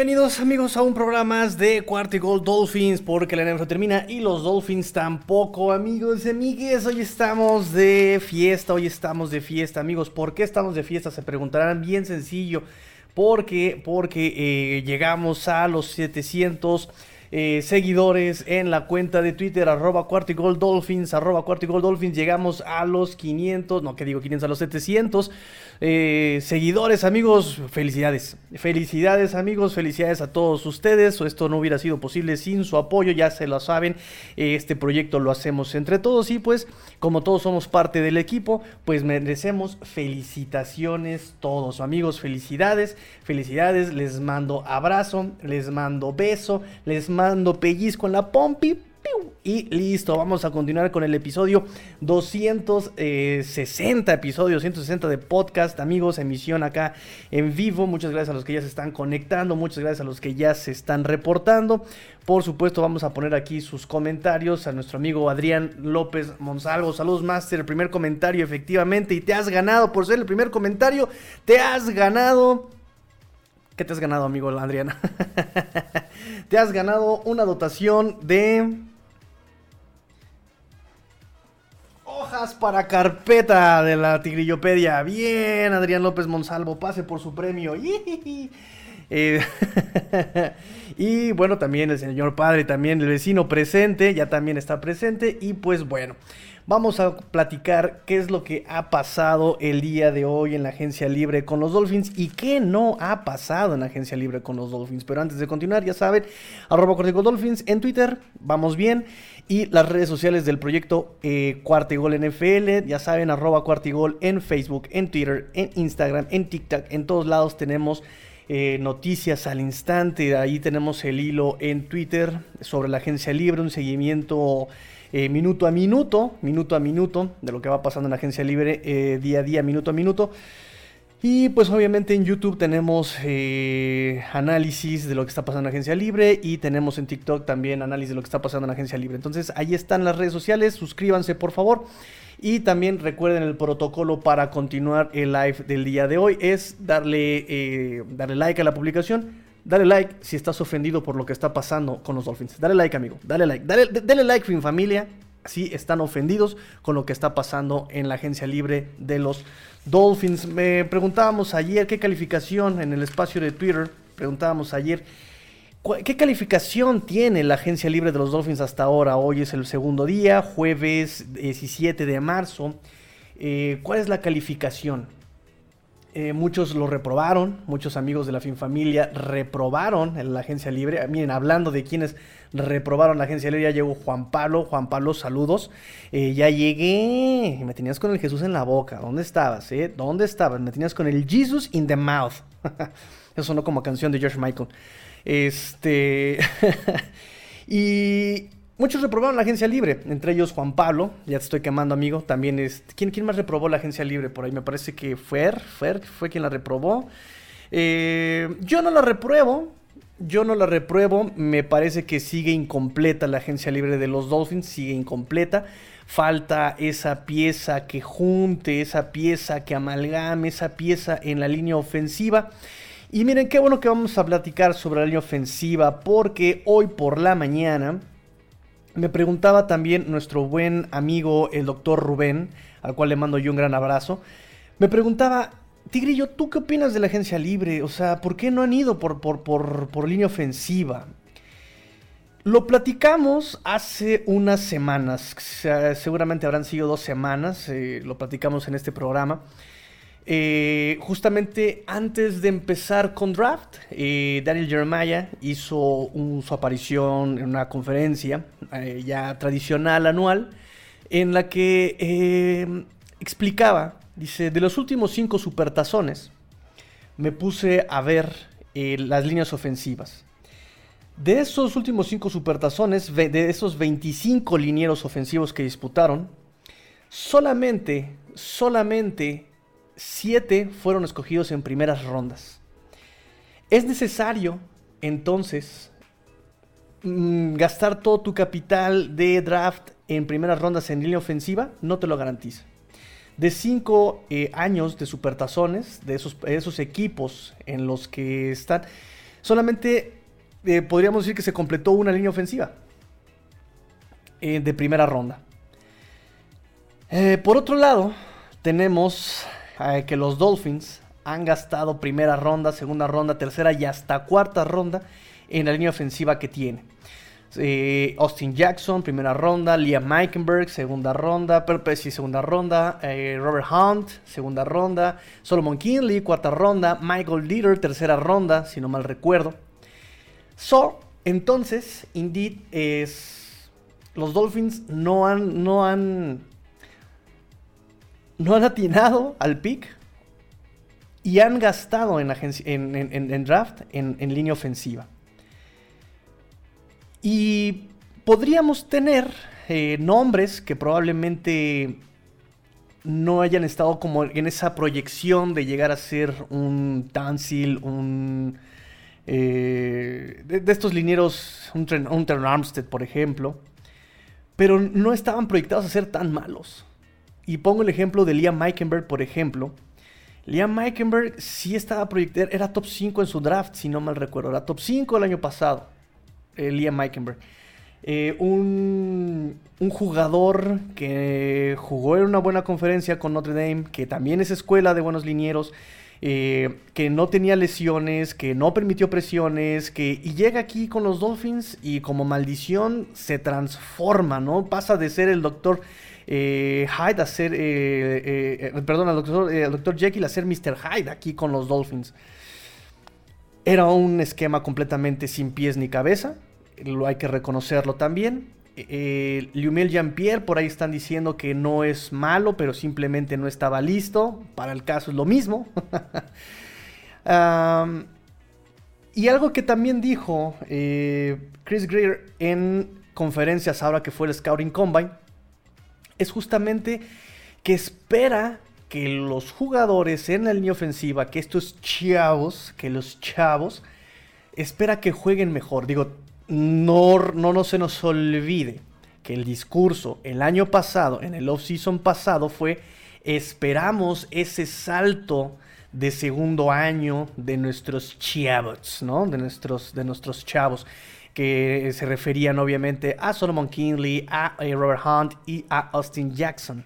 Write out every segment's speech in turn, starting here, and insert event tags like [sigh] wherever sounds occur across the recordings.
Bienvenidos, amigos, a un programa más de Cuarto y Dolphins, porque la NFL termina y los Dolphins tampoco, amigos y amigues. Hoy estamos de fiesta, hoy estamos de fiesta, amigos. ¿Por qué estamos de fiesta? Se preguntarán bien sencillo. Porque, porque eh, llegamos a los 700 eh, seguidores en la cuenta de Twitter, arroba cuartigol dolphins, arroba cuartigol dolphins. Llegamos a los 500, no, que digo 500, a los 700 eh, seguidores, amigos. Felicidades, felicidades, amigos, felicidades a todos ustedes. Esto no hubiera sido posible sin su apoyo, ya se lo saben. Este proyecto lo hacemos entre todos y pues, como todos somos parte del equipo, pues merecemos felicitaciones todos, amigos. Felicidades, felicidades. Les mando abrazo, les mando beso, les mando pellizco en la pompi. Y listo, vamos a continuar con el episodio 260, episodio 160 de podcast, amigos, emisión acá en vivo. Muchas gracias a los que ya se están conectando, muchas gracias a los que ya se están reportando. Por supuesto, vamos a poner aquí sus comentarios a nuestro amigo Adrián López Monsalvo. Saludos, Master. El primer comentario, efectivamente. Y te has ganado por ser el primer comentario. Te has ganado ¿Qué te has ganado, amigo Adriana? [laughs] te has ganado una dotación de... Para carpeta de la Tigrillopedia. Bien, Adrián López Monsalvo, pase por su premio. [laughs] [laughs] Y bueno, también el señor padre, también el vecino presente, ya también está presente. Y pues bueno, vamos a platicar qué es lo que ha pasado el día de hoy en la agencia libre con los Dolphins y qué no ha pasado en la agencia libre con los Dolphins. Pero antes de continuar, ya saben, arroba Dolphins en Twitter, vamos bien. Y las redes sociales del proyecto eh, Cuartigol NFL, ya saben, arroba Cuartigol en Facebook, en Twitter, en Instagram, en TikTok, en todos lados tenemos eh, noticias al instante. Ahí tenemos el hilo en Twitter sobre la agencia libre, un seguimiento eh, minuto a minuto, minuto a minuto, de lo que va pasando en la agencia libre, eh, día a día, minuto a minuto. Y pues obviamente en YouTube tenemos eh, análisis de lo que está pasando en agencia libre y tenemos en TikTok también análisis de lo que está pasando en agencia libre. Entonces ahí están las redes sociales, suscríbanse por favor. Y también recuerden el protocolo para continuar el live del día de hoy es darle, darle like a la publicación Dale like si estás ofendido por lo que está pasando con los Dolphins. Dale like, amigo. Dale like. Dale, dale like, fin familia. Si están ofendidos con lo que está pasando en la agencia libre de los Dolphins. Me preguntábamos ayer qué calificación en el espacio de Twitter. Preguntábamos ayer qué calificación tiene la agencia libre de los Dolphins hasta ahora. Hoy es el segundo día, jueves 17 de marzo. Eh, ¿Cuál es la calificación? Eh, muchos lo reprobaron, muchos amigos de la FinFamilia reprobaron en la agencia libre. Miren, hablando de quienes reprobaron la agencia libre, ya llegó Juan Pablo. Juan Pablo, saludos. Eh, ya llegué. Me tenías con el Jesús en la boca. ¿Dónde estabas? Eh? ¿Dónde estabas? Me tenías con el Jesus in the mouth. [laughs] Eso sonó como canción de George Michael. Este. [laughs] y Muchos reprobaron la agencia libre, entre ellos Juan Pablo, ya te estoy quemando amigo, también es... ¿Quién, quién más reprobó la agencia libre por ahí? Me parece que Fer, Fer fue quien la reprobó. Eh, yo no la repruebo, yo no la repruebo, me parece que sigue incompleta la agencia libre de los Dolphins, sigue incompleta. Falta esa pieza que junte, esa pieza que amalgame, esa pieza en la línea ofensiva. Y miren, qué bueno que vamos a platicar sobre la línea ofensiva, porque hoy por la mañana me preguntaba también nuestro buen amigo el doctor Rubén, al cual le mando yo un gran abrazo. Me preguntaba, Tigrillo, ¿tú qué opinas de la agencia libre? O sea, ¿por qué no han ido por, por, línea ofensiva? Lo platicamos hace unas semanas, seguramente habrán sido dos semanas, eh, lo platicamos en este programa. Eh, justamente antes de empezar con Draft, eh, Daniel Jeremiah hizo su aparición en una conferencia eh, ya tradicional anual en la que explicaba, dice, de los últimos cinco supertazones me puse a ver las líneas ofensivas. De esos últimos cinco supertazones, de esos 25 linieros ofensivos que disputaron, solamente, solamente siete fueron escogidos en primeras rondas. Es necesario, entonces, mm, gastar todo tu capital de draft en primeras rondas en línea ofensiva, no te lo garantiza. de cinco eh, años de supertazones, de esos, esos equipos en los que están, solamente eh, podríamos decir que se completó una línea ofensiva eh, de primera ronda. por otro lado, tenemos que los Dolphins han gastado primera ronda, segunda ronda, tercera y hasta cuarta ronda en la línea ofensiva que tiene. Eh, Austin Jackson, primera ronda. Liam Meikenberg, segunda ronda. Perpesi, segunda ronda. Eh, Robert Hunt, segunda ronda. Solomon Kinley, cuarta ronda. Michael Dieter, tercera ronda, si no mal recuerdo. So, entonces, Indeed es. Los Dolphins no han. No han. No han atinado al pick. Y han gastado en, en draft en línea ofensiva. Y podríamos tener eh, nombres que probablemente no hayan estado como en esa proyección de llegar a ser un Tansil, un... Eh, de, estos linieros, un, un Armstead, por ejemplo. Pero no estaban proyectados a ser tan malos. Y pongo el ejemplo de Liam Meikenberg, por ejemplo. Liam Meikenberg sí estaba proyectado, era top 5 en su draft, si no mal recuerdo. Era top 5 el año pasado. Liam Meikenberg. Eh, un, jugador que jugó en una buena conferencia con Notre Dame, que también es escuela de buenos linieros, eh, que no tenía lesiones, que no permitió presiones, que y llega aquí con los Dolphins y como maldición se transforma, ¿no? Pasa de ser el doctor eh, Hyde a ser, perdón, al doctor, Jekyll a ser Mr. Hyde aquí con los Dolphins. Era un esquema completamente sin pies ni cabeza lo hay que reconocerlo también. Eh, Liumel Jean-Pierre, por ahí están diciendo que no es malo, pero simplemente no estaba listo. Para el caso es lo mismo. [laughs] y algo que también dijo eh, Chris Greer en conferencias ahora que fue el Scouting Combine, es justamente que espera que los jugadores en la línea ofensiva, que estos chavos, que los chavos, espera que jueguen mejor. Digo, no, no, se nos olvide que el discurso el año pasado, en el off-season pasado, fue esperamos ese salto de segundo año de nuestros chavos, ¿no? De nuestros, de nuestros chavos, que se referían obviamente a Solomon Kinley, a, eh, Robert Hunt y a Austin Jackson.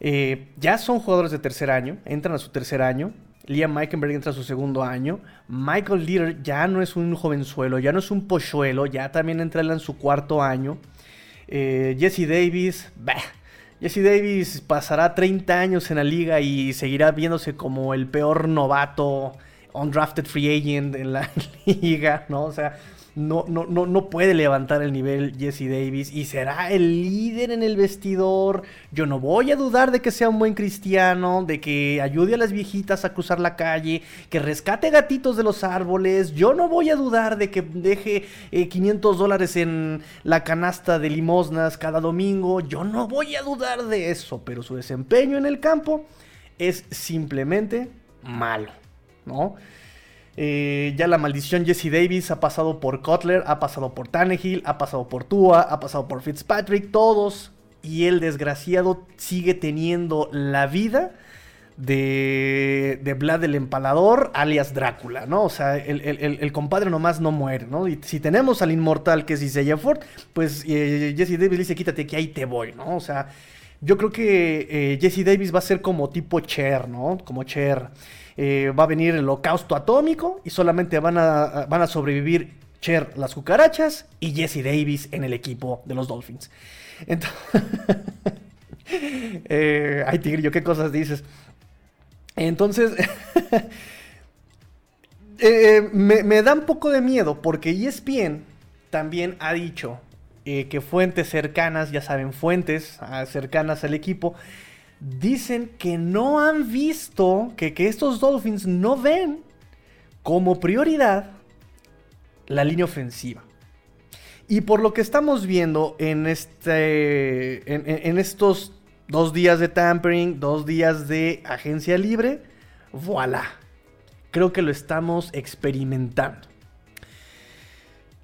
Eh, ya son jugadores de tercer año, entran a su tercer año, Liam Meikenberg entra a su segundo año. Michael Leader ya no es un jovenzuelo, ya no es un pochuelo, ya también entra en su cuarto año. Eh, Jesse Davis, bah, Jesse Davis pasará 30 años en la liga y seguirá viéndose como el peor novato, undrafted free agent en la [laughs] liga, ¿no? O sea, no, no, no, no puede levantar el nivel Jesse Davis y será el líder en el vestidor. Yo no voy a dudar de que sea un buen cristiano, de que ayude a las viejitas a cruzar la calle, que rescate gatitos de los árboles. Yo no voy a dudar de que deje 500 eh, dólares en la canasta de limosnas cada domingo. Yo no voy a dudar de eso, pero su desempeño en el campo es simplemente malo, ¿no? Eh, ya la maldición Jesse Davis ha pasado por Cutler, ha pasado por Tannehill, ha pasado por Tua, ha pasado por Fitzpatrick, todos. Y el desgraciado sigue teniendo la vida de, de Vlad el Empalador, alias Drácula, ¿no? O sea, el, compadre nomás no muere, ¿no? Y si tenemos al inmortal que es Isaiah Ford, pues eh, Jesse Davis dice, quítate que ahí te voy, ¿no? O sea, yo creo que eh, Jesse Davis va a ser como tipo Cher, ¿no? Como Cher. Eh, va a venir el holocausto atómico y solamente van a, van a sobrevivir Cher las cucarachas y Jesse Davis en el equipo de los Dolphins. Entonces, [laughs] eh, ay, Tigrillo, ¿qué cosas dices? Entonces, [laughs] eh, me, me, da un poco de miedo porque ESPN también ha dicho que fuentes cercanas, ya saben, fuentes ah, cercanas al equipo, dicen que no han visto, que, estos Dolphins no ven como prioridad la línea ofensiva. Y por lo que estamos viendo en, este, en, estos dos días de tampering, dos días de agencia libre, voilà. Creo que lo estamos experimentando.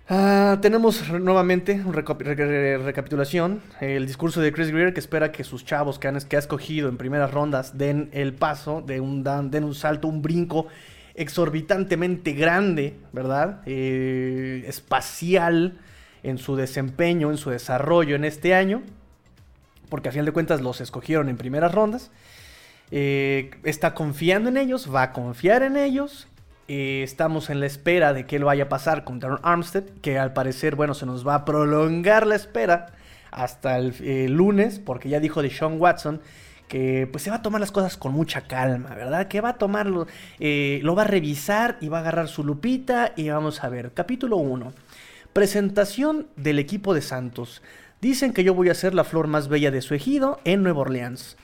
Ah, tenemos nuevamente una recapitulación, el discurso de Chris Greer que espera que sus chavos que, han, ha escogido en primeras rondas den el paso, den un, den un salto, un brinco exorbitantemente grande, ¿verdad? Eh, espacial en su desempeño, en su desarrollo en este año, porque a fin de cuentas los escogieron en primeras rondas. Eh, está confiando en ellos, va a confiar en ellos. Eh, estamos en la espera de que él vaya a pasar con Darren Armstead, que al parecer, bueno, se nos va a prolongar la espera hasta el lunes, porque ya dijo de Sean Watson que pues se va a tomar las cosas con mucha calma, ¿verdad? Que va a tomarlo, eh, lo va a revisar y va a agarrar su lupita y vamos a ver. Capítulo 1. Presentación del equipo de Santos. Dicen que yo voy a ser la flor más bella de su ejido en Nueva Orleans.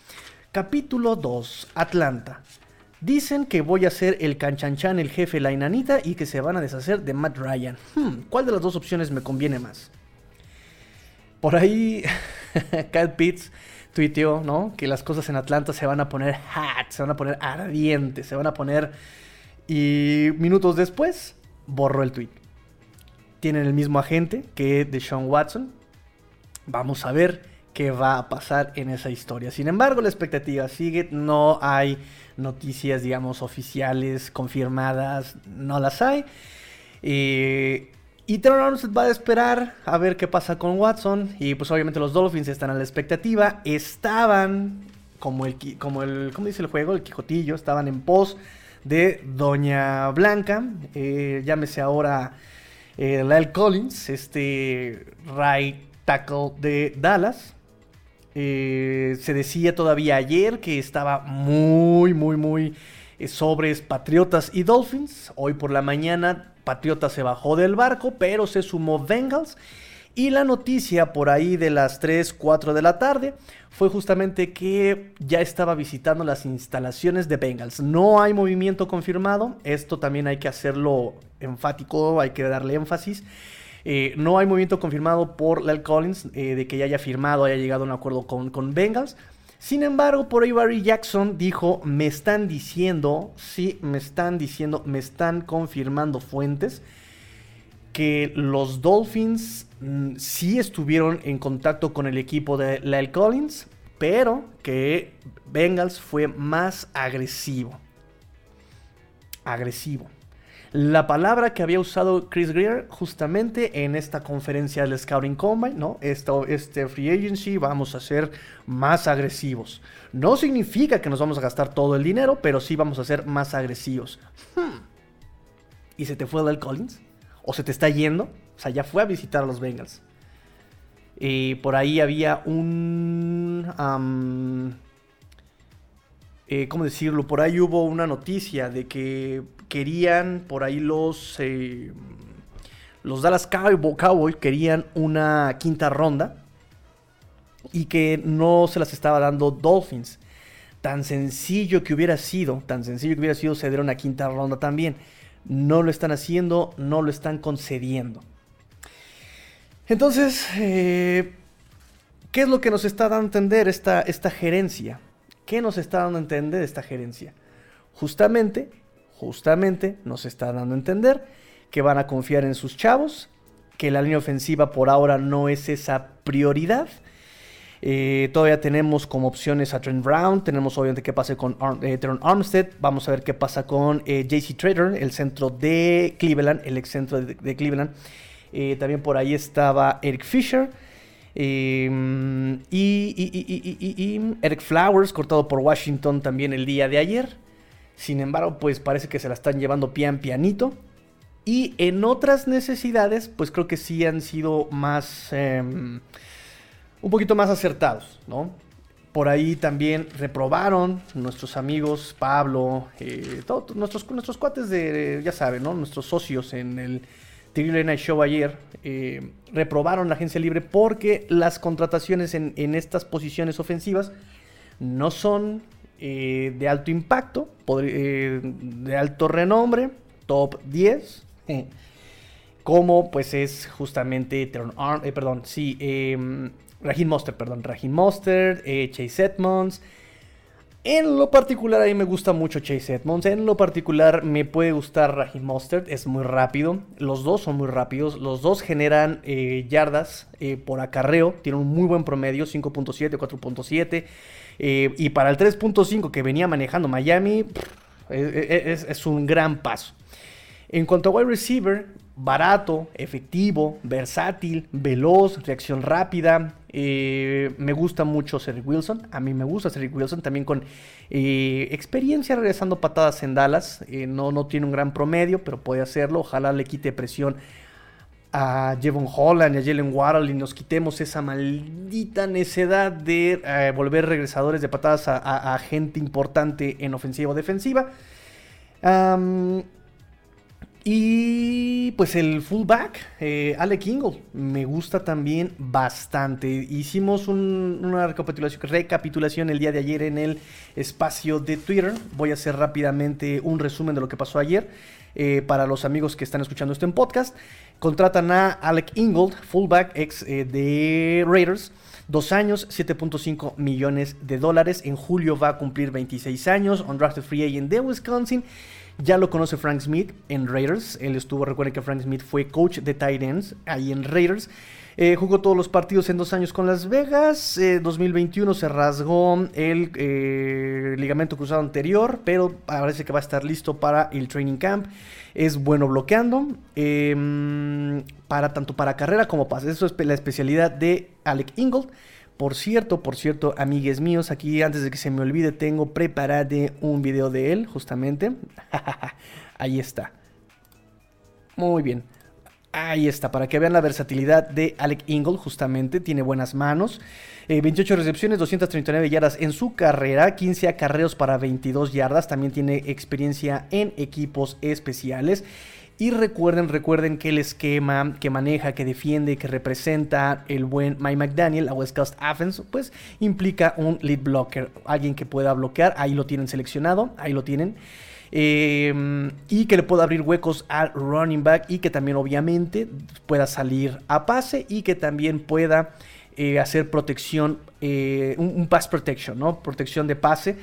Capítulo 2. Atlanta. Dicen que voy a ser el canchanchan, el jefe, la inanita y que se van a deshacer de Matt Ryan. Hmm, ¿Cuál de las dos opciones me conviene más? Por ahí, [laughs] Kyle Pitts tuiteó, ¿no? Que las cosas en Atlanta se van a poner hot, se van a poner ardientes, se van a poner... Y minutos después, borró el tweet. Tienen el mismo agente que de Sean Watson. Vamos a ver qué va a pasar en esa historia. Sin embargo, la expectativa sigue. No hay noticias, digamos, oficiales, confirmadas. No las hay. Eh, y Trevor va a esperar a ver qué pasa con Watson. Y pues obviamente los Dolphins están a la expectativa. Estaban, como el, como el, ¿cómo dice el juego? El Quijotillo. Estaban en pos de Doña Blanca. Eh, llámese ahora eh, Lyle Collins, este right tackle de Dallas. Eh, se decía todavía ayer que estaba muy, muy, muy sobres Patriotas y Dolphins. Hoy por la mañana Patriota se bajó del barco, pero se sumó Bengals. Y la noticia por ahí de las 3, 4 de la tarde fue justamente que ya estaba visitando las instalaciones de Bengals. No hay movimiento confirmado, esto también hay que hacerlo enfático, hay que darle énfasis. Eh, no hay movimiento confirmado por Lel Collins eh, de que ya haya firmado, haya llegado a un acuerdo con, con Bengals. Sin embargo, por ahí Barry Jackson dijo, me están diciendo, sí, me están diciendo, me están confirmando fuentes que los Dolphins mm, sí estuvieron en contacto con el equipo de Lyle Collins, pero que Bengals fue más agresivo. Agresivo la palabra que había usado Chris Greer justamente en esta conferencia del Scouting Combine, ¿no? Esto, este free agency vamos a ser más agresivos. No significa que nos vamos a gastar todo el dinero, pero sí vamos a ser más agresivos. Hmm. ¿Y se te fue Del Collins? ¿O se te está yendo? O sea, ya fue a visitar a los Bengals. Y por ahí había un... Eh, ¿Cómo decirlo? Por ahí hubo una noticia de que querían por ahí los, eh, los Dallas Cowboys querían una quinta ronda y que no se las estaba dando Dolphins. Tan sencillo que hubiera sido, tan sencillo que hubiera sido ceder una quinta ronda también. No lo están haciendo, no lo están concediendo. Entonces, eh, ¿qué es lo que nos está dando a entender esta, esta gerencia? ¿Qué nos está dando a entender esta gerencia? Justamente justamente nos está dando a entender que van a confiar en sus chavos, que la línea ofensiva por ahora no es esa prioridad. Eh, todavía tenemos como opciones a Trent Brown, tenemos obviamente qué pasa con eh, Armstead, vamos a ver qué pasa con eh, JC Trader, el centro de Cleveland, el ex centro de, Cleveland. también por ahí estaba Eric Fisher. Y, y, Eric Flowers, cortado por Washington también el día de ayer. Sin embargo, pues parece que se la están llevando pian pianito. Y en otras necesidades, pues creo que sí han sido más... Em, un poquito más acertados, ¿no? Por ahí también reprobaron nuestros amigos Pablo, eh, todos nuestros, nuestros cuates de, ya saben, ¿no? Nuestros socios en el Tigre Night Show ayer, eh, reprobaron la agencia libre porque las contrataciones en, en estas posiciones ofensivas no son eh, de alto impacto, eh, de alto renombre, top 10, eh, como pues es justamente perdón, sí, Rahim Monster, perdón, Rahim Monster, Chase Edmonds. En lo particular, a mí me gusta mucho Chase Edmonds. En lo particular, me puede gustar Raheem Mostert. Es muy rápido. Los dos son muy rápidos. Los dos generan eh, yardas eh, por acarreo. Tienen un muy buen promedio: 5.7, 4.7. Eh, y para el 3.5 que venía manejando Miami, es, es un gran paso. En cuanto a wide receiver, barato, efectivo, versátil, veloz, reacción rápida. Eh, me gusta mucho Cedric Wilson. A mí me gusta Cedric Wilson también con eh, experiencia regresando patadas en Dallas. Eh, no, no tiene un gran promedio, pero puede hacerlo. Ojalá le quite presión a Jevon Holland y a Jalen Waddle y nos quitemos esa maldita necedad de volver regresadores de patadas a, gente importante en ofensiva o defensiva. Y pues el fullback, eh, Alec Ingle, me gusta también bastante. Hicimos una recapitulación, recapitulación el día de ayer en el espacio de Twitter. Voy a hacer rápidamente un resumen de lo que pasó ayer eh, para los amigos que están escuchando esto en podcast. Contratan a Alec Ingold, fullback ex eh, de Raiders. Dos años, 7.5 millones de dólares. En julio va a cumplir 26 años. Undrafted Free Agent de Wisconsin. Ya lo conoce Frank Smith en Raiders. Él estuvo, recuerden que Frank Smith fue coach de tight ends ahí en Raiders. Eh, jugó todos los partidos en dos años con Las Vegas. 2021 eh, se rasgó el eh, ligamento cruzado anterior, pero parece que va a estar listo para el training camp. Es bueno bloqueando, em, para, tanto para carrera como pase. Eso es la especialidad de Alec Ingold. Por cierto, por cierto, amigues míos, aquí antes de que se me olvide, tengo preparado un video de él, justamente. [laughs] Ahí está. Muy bien. Ahí está, para que vean la versatilidad de Alec Ingle, justamente. Tiene buenas manos. 28 eh, recepciones, 239 yardas en su carrera, 15 acarreos para 22 yardas. También tiene experiencia en equipos especiales. Y recuerden, recuerden que el esquema que maneja, que defiende, que representa el buen Mike McDaniel, la West Coast Offense, pues implica un lead blocker, alguien que pueda bloquear, ahí lo tienen seleccionado, ahí lo tienen. Em, y que le pueda abrir huecos al running back y que también obviamente pueda salir a pase y que también pueda eh, hacer protección, eh, un, pass protection, ¿no? Protección de pase.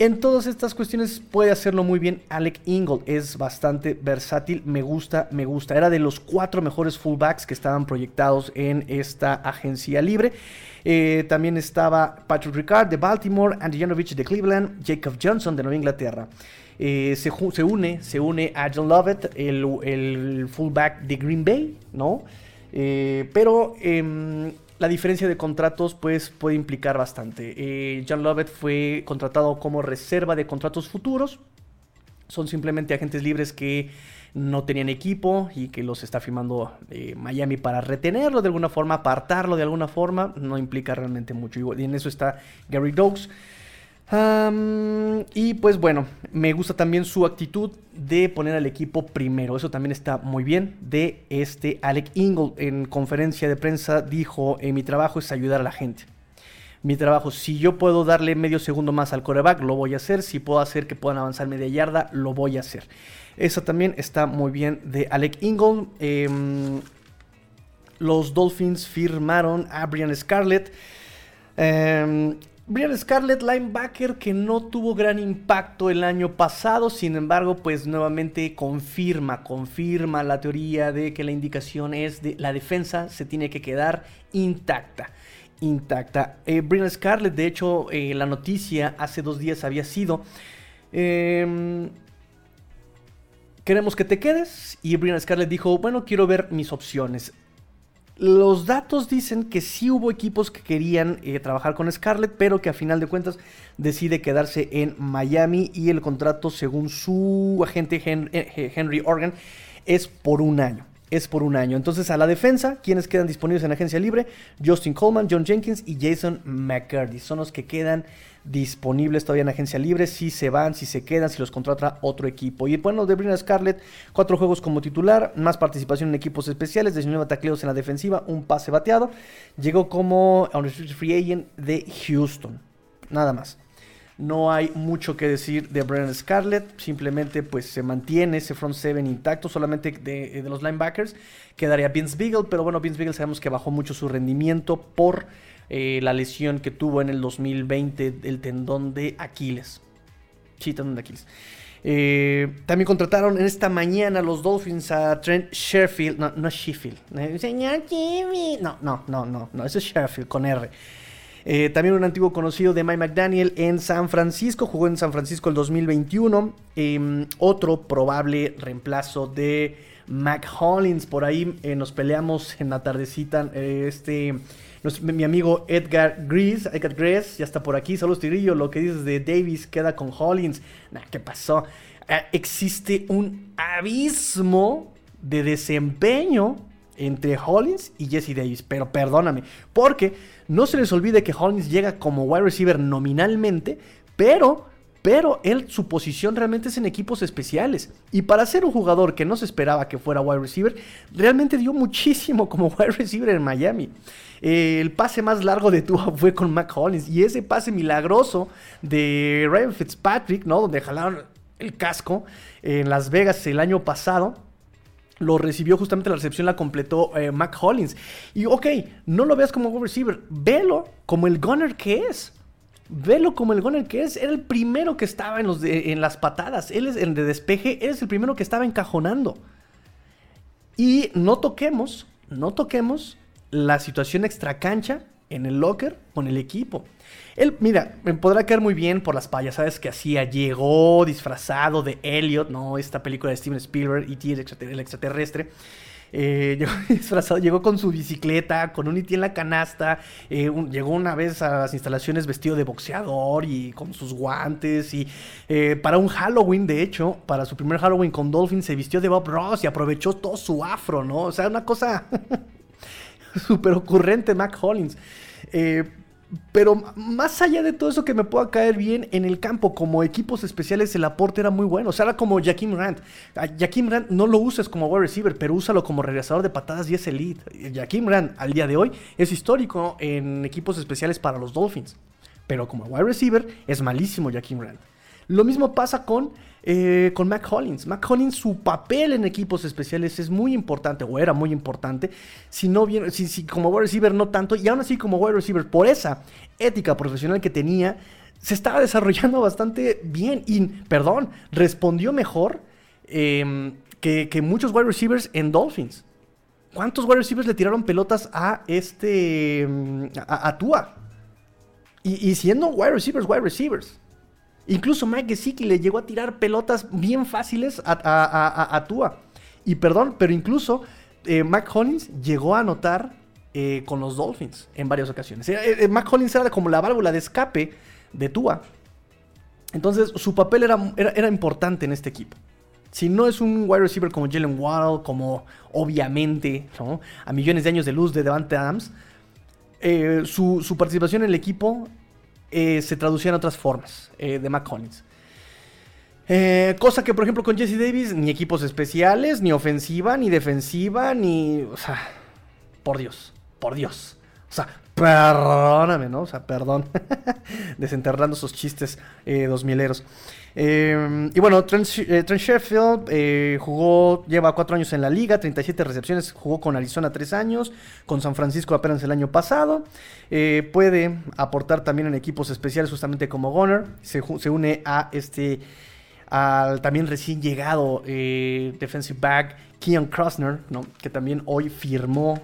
En todas estas cuestiones puede hacerlo muy bien Alec Ingold. Es bastante versátil. Me gusta, me gusta. Era de los cuatro mejores fullbacks que estaban proyectados en esta agencia libre. Eh, también estaba Patrick Ricard de Baltimore, Andy Janovich de Cleveland, Jacob Johnson de Nueva Inglaterra. Eh, se, une, se une a John Lovett, el, fullback de Green Bay, ¿no? Eh, pero em, la diferencia de contratos pues puede implicar bastante. Eh, John Lovett fue contratado como reserva de contratos futuros. Son simplemente agentes libres que no tenían equipo y que los está firmando eh, Miami para retenerlo de alguna forma, apartarlo de alguna forma. No implica realmente mucho. Y en eso está Gary Dogs y pues bueno, me gusta también su actitud de poner al equipo primero. Eso también está muy bien de este Alec Ingle. En conferencia de prensa dijo, eh, mi trabajo es ayudar a la gente. Mi trabajo, si yo puedo darle medio segundo más al coreback, lo voy a hacer. Si puedo hacer que puedan avanzar media yarda, lo voy a hacer. Eso también está muy bien de Alec Ingle. Em, los Dolphins firmaron a Brian Scarlett. Em, Brian Scarlett, linebacker que no tuvo gran impacto el año pasado, sin embargo, pues nuevamente confirma, confirma la teoría de que la indicación es de la defensa se tiene que quedar intacta. Intacta. Eh, Brian Scarlett, de hecho, eh, la noticia hace dos días había sido. Em, queremos que te quedes. Y Brian Scarlett dijo: Bueno, quiero ver mis opciones. Los datos dicen que sí hubo equipos que querían eh, trabajar con Scarlett, pero que a final de cuentas decide quedarse en Miami y el contrato, según su agente eh, Henry Organ, es por un año es por un año. Entonces a la defensa, quienes quedan disponibles en agencia libre, Justin Coleman, John Jenkins y Jason McCurdy. Son los que quedan disponibles todavía en agencia libre, si se van, si se quedan, si los contrata otro equipo. Y bueno, de Brina Scarlett, cuatro juegos como titular, más participación en equipos especiales, 19 tacleos en la defensiva, un pase bateado. Llegó como free agent de Houston. Nada más. No hay mucho que decir de Brennan Scarlett, simplemente pues se mantiene ese front seven intacto, solamente de, de los linebackers quedaría Vince Beagle, pero bueno, Vince Beagle sabemos que bajó mucho su rendimiento por eh, la lesión que tuvo en el 2020 del tendón de Aquiles. Sí, tendón de Aquiles. Eh, también contrataron en esta mañana los Dolphins a Trent Sheffield. No, no Sheffield. Señor Jimmy. No, no, no, no, no. Ese es Sheffield con R. Eh, también un antiguo conocido de Mike McDaniel en San Francisco, jugó en San Francisco el 2021. Em, otro probable reemplazo de Mac Hollins. Por ahí eh, nos peleamos en la tardecita. Eh, este, mi amigo Edgar Gris, Edgar Gris, ya está por aquí. Saludos, Tigrillo. Lo que dices de Davis queda con Hollins. ¿Qué pasó? existe un abismo de desempeño entre Hollins y Jesse Davis. Pero perdóname, porque no se les olvide que Hollins llega como wide receiver nominalmente, pero pero él, su posición realmente es en equipos especiales. Y para ser un jugador que no se esperaba que fuera wide receiver, realmente dio muchísimo como [laughs] wide receiver en Miami. Eh, el pase más largo de Tua [laughs] fue con Mac Hollins. Y ese pase milagroso de Ryan Fitzpatrick, ¿no? Donde jalaron el casco en Las Vegas el año pasado lo recibió justamente la recepción, la completó eh, Mac Hollins. Y ok, no lo veas como wide receiver, velo como el gunner que es. Velo como el gunner que es. Era el primero que estaba en, los en las patadas. Él es el de despeje. Él es el primero que estaba encajonando. Y no toquemos, no toquemos la situación extra cancha en el locker con el equipo. Él, mira, me podrá caer muy bien por las payasadas que hacía. Llegó disfrazado de Elliot, ¿no? Esta película de Steven Spielberg, E.T. el extraterrestre. Eh, [laughs] llegó disfrazado, llegó con su bicicleta, con un E.T. en la canasta. Eh, llegó una vez a las instalaciones vestido de boxeador y con sus guantes. Y eh, para un Halloween, de hecho, para su primer Halloween con Dolphin, se vistió de Bob Ross y aprovechó todo su afro, ¿no? O sea, una cosa [laughs] súper ocurrente, Mac Hollins. Eh, pero más allá de todo eso que me pueda caer bien en el campo, como equipos especiales, el aporte era muy bueno. O sea, era como Jaquim Rand. Jaquim Rand no lo uses como wide receiver, pero úsalo como regresador de patadas y es elite. Jaquim Rand, al día de hoy, es histórico en equipos especiales para los Dolphins. Pero como wide receiver, es malísimo Jaquim Rand. Lo mismo pasa con, eh, con Mac Hollins. Mac Hollins, su papel en equipos especiales es muy importante, o era muy importante. Si no como wide receiver no tanto, y aún así como wide receiver, por esa ética profesional que tenía, se estaba [laughs] desarrollando bastante bien. Y, perdón, respondió mejor em, que, muchos wide receivers en Dolphins. ¿Cuántos wide receivers le tiraron pelotas a este. Em, a, Tua? Y, siendo wide receivers, wide receivers. Incluso Mike Gesicki le llegó a tirar pelotas bien fáciles a, Tua. Y perdón, pero incluso eh, Hollins llegó a anotar eh, con los Dolphins en varias ocasiones. Eh, Mac Hollins era como la válvula de escape de Tua. Entonces su papel era, era, importante en este equipo. Si no es un wide receiver como Jalen Waddle, como obviamente a millones de años de luz de Devante Adams, su, su, participación en el equipo eh, se traducía en otras formas eh, de Mac eh, cosa que, por ejemplo, con Jesse Davis, ni equipos especiales, ni ofensiva, ni defensiva, ni. O sea, por Dios, por Dios. O sea, perdóname, ¿no? O sea, perdón. [laughs] Desenterrando esos chistes dos mileros. Em, y bueno, Trent, eh, Sheffield eh, jugó, lleva cuatro años en la liga, 37 recepciones, jugó con Arizona tres años, con San Francisco apenas el año pasado. Eh, puede aportar también en equipos especiales, justamente como Gunner. Se, une a este, al también recién llegado defensive back Keon Krosner, ¿no? que también hoy firmó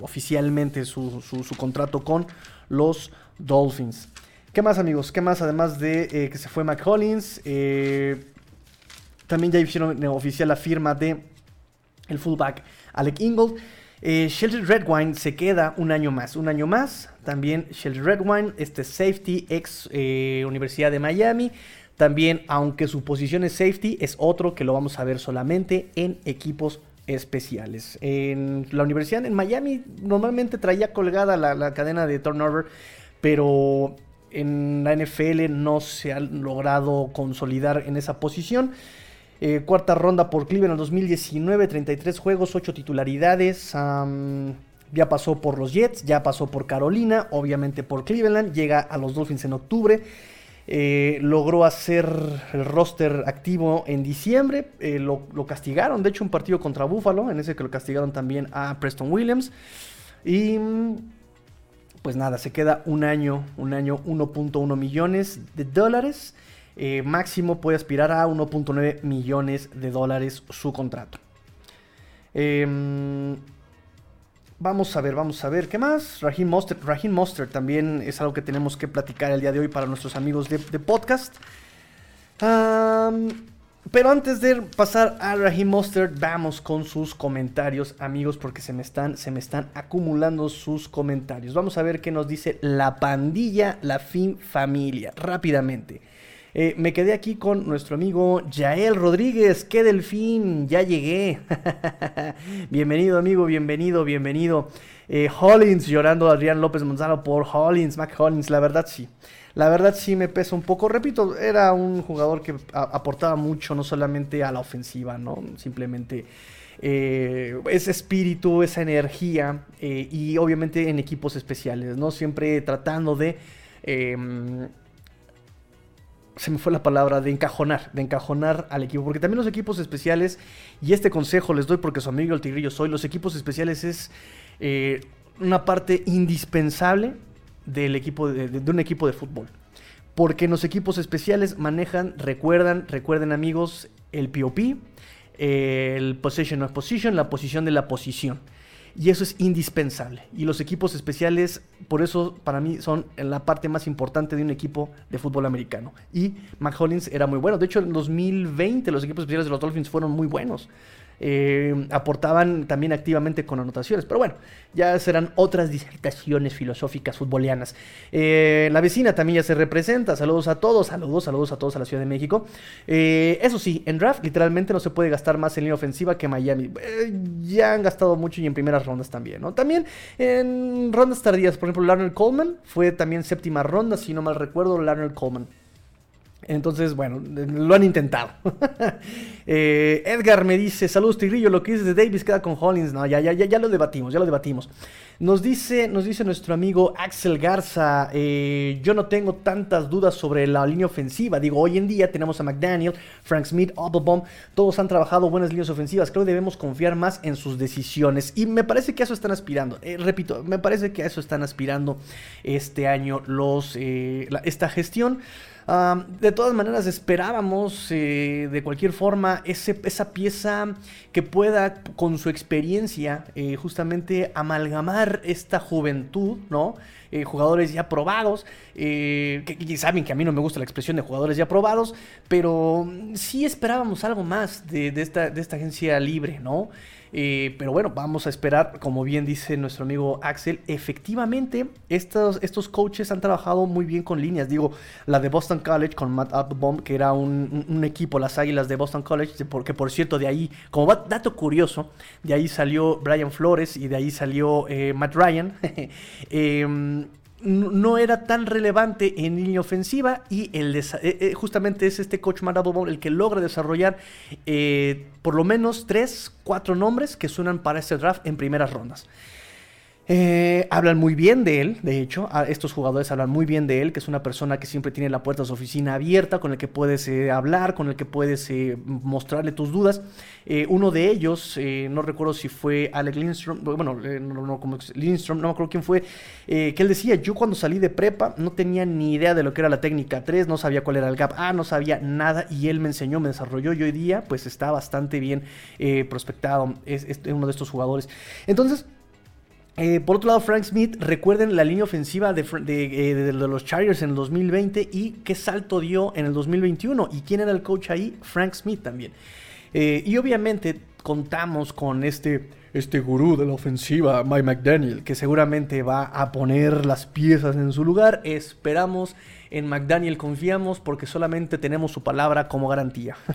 oficialmente su, su contrato con los Dolphins. ¿Qué más, amigos? ¿Qué más? Además de eh, que se fue Mac Hollins, eh, también ya hicieron oficial la firma de el fullback Alec Ingold. Eh, Shelter Redwine se queda un año más. Un año más. También Shelter Redwine, este safety ex eh, Universidad de Miami. También, aunque su posición es safety, es otro que lo vamos a ver solamente en equipos especiales. En la universidad en Miami normalmente traía colgada la, cadena de turnover, pero en la NFL no se ha logrado consolidar en esa posición. Eh, cuarta ronda por Cleveland en 2019, 33 juegos, 8 titularidades. ya pasó por los Jets, ya pasó por Carolina, obviamente por Cleveland, llega a los Dolphins en octubre. Eh, logró hacer el roster activo en diciembre. Eh, lo, castigaron, de hecho, un partido contra Buffalo, en ese que lo castigaron también a Preston Williams. Y pues nada, se queda un año, un año 1.1 millones de dólares. Eh, máximo puede aspirar a 1.9 millones de dólares su contrato. Em, vamos a ver, vamos a ver, ¿qué más? Raheem Monster, Raheem Monster también es algo que tenemos que platicar el día de hoy para nuestros amigos de, podcast. Pero antes de pasar a Raheem Mustard, vamos con sus comentarios, amigos, porque se me están, se me están acumulando sus comentarios. Vamos a ver qué nos dice la pandilla, la fin familia, rápidamente. Eh, me quedé aquí con nuestro amigo Yael Rodríguez. ¡Qué delfín! Ya llegué. [laughs] bienvenido, amigo, bienvenido, bienvenido. Eh, Hollins llorando a Adrián López Monzano por Hollins, Mac Hollins, la verdad sí. La verdad sí me pesa un poco. Repito, era un jugador que aportaba mucho, no solamente a la ofensiva, ¿no? Simplemente eh, ese espíritu, esa energía y obviamente en equipos especiales, ¿no? Siempre tratando de... Se me fue la palabra, de encajonar, de encajonar al equipo. Porque también los equipos especiales, y este consejo les doy porque su amigo el Tigrillo soy, los equipos especiales es eh, una parte indispensable del equipo de, un equipo de fútbol. Porque los equipos especiales manejan, recuerdan, recuerden amigos, el POP, el Position of Position, la posición de la posición. Y eso es indispensable. Y los equipos especiales, por eso para mí son la parte más importante de un equipo de fútbol americano. Y McHollins era muy bueno. De hecho, en 2020 los equipos especiales de los Dolphins fueron muy buenos. Eh, aportaban también activamente con anotaciones. Pero bueno, ya serán otras disertaciones filosóficas futbolianas. Eh, la vecina también ya se representa. Saludos a todos, saludos, saludos a todos a la Ciudad de México. Eh, eso sí, en draft literalmente no se puede gastar más en línea ofensiva que Miami. ya han gastado mucho y en primeras rondas también, ¿no? También en rondas tardías, por ejemplo, Larner Coleman fue también séptima ronda, si no mal recuerdo, Larner Coleman. Entonces, bueno, lo han intentado. [laughs] Eh, Edgar me dice, saludos Tigrillo, lo que dices de Davis queda con Hollins. No, ya, ya, ya, ya lo debatimos, ya lo debatimos. Nos dice, nos dice nuestro amigo Axel Garza, eh, yo no tengo tantas dudas sobre la línea ofensiva. Digo, hoy en día tenemos a McDaniel, Frank Smith, Applebaum, todos han trabajado buenas líneas ofensivas. Creo que debemos confiar más en sus decisiones. Y me parece que a eso están aspirando. Eh, repito, me parece que a eso están aspirando este año los, esta gestión de todas maneras, esperábamos eh, de cualquier forma esa pieza que pueda, con su experiencia, eh, justamente amalgamar esta juventud, ¿no? Eh, jugadores ya probados, saben que a mí no me gusta la expresión de jugadores ya probados, pero sí esperábamos algo más de, esta, de esta agencia libre, ¿no? Eh, pero bueno, vamos a esperar, como bien dice nuestro amigo Axel, efectivamente estos, estos coaches han trabajado muy bien con líneas. Digo, la de Boston College con Matt Applebaum, que era un, equipo, las Águilas de Boston College, porque por cierto, de ahí, como dato curioso, de ahí salió Brian Flores y de ahí salió eh, Matt Ryan. [laughs] Em, no era tan relevante en línea ofensiva y el eh, eh, justamente es este coach Marabo el que logra desarrollar eh, por lo menos 3, 4 nombres que suenan para este draft en primeras rondas. Eh, hablan muy bien de él, de hecho, estos jugadores hablan muy bien de él, que es una persona que siempre tiene la puerta de su oficina abierta, con el que puedes eh, hablar, con el que puedes eh, mostrarle tus dudas. uno de ellos, no recuerdo si fue Alec Lindstrom, bueno, no, no, como Lindstrom, no me acuerdo quién fue, que él decía, yo cuando salí de prepa no tenía ni idea de lo que era la técnica 3, no sabía cuál era el gap A, no sabía nada, y él me enseñó, me desarrolló, y hoy día pues está bastante bien prospectado, es uno de estos jugadores. Entonces, eh, por otro lado, Frank Smith, recuerden la línea ofensiva de, eh, los Chargers en el 2020 y qué salto dio en el 2021. ¿Y quién era el coach ahí? Frank Smith también. Eh, y obviamente contamos con este, este gurú de la ofensiva, Mike McDaniel, que seguramente va a poner las piezas en su lugar. Esperamos en McDaniel confiamos porque solamente tenemos su palabra como garantía. [laughs]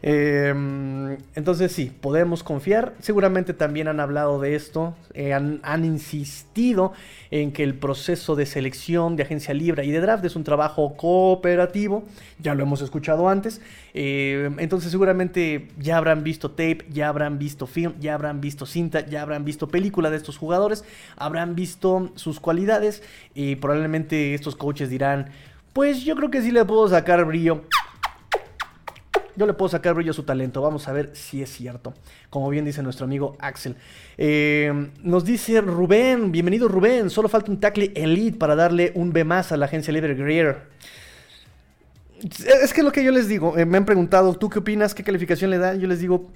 Em, entonces sí, podemos confiar. Seguramente también han hablado de esto, eh, han, insistido en que el proceso de selección de agencia libre y de draft es un trabajo cooperativo. Ya lo hemos escuchado antes. Eh, entonces seguramente ya habrán visto tape, ya habrán visto film, ya habrán visto cinta, ya habrán visto película de estos jugadores, habrán visto sus cualidades y probablemente estos coaches dirán, pues yo creo que sí le puedo sacar brillo yo le puedo sacar brillo a su talento. Vamos a ver si es cierto. Como bien dice nuestro amigo Axel. Eh, nos dice Rubén, bienvenido Rubén. Solo falta un tackle elite para darle un B más a la agencia libre Greer. Es que lo que yo les digo. Eh, me han preguntado, ¿tú qué opinas? ¿Qué calificación le da? Yo les digo,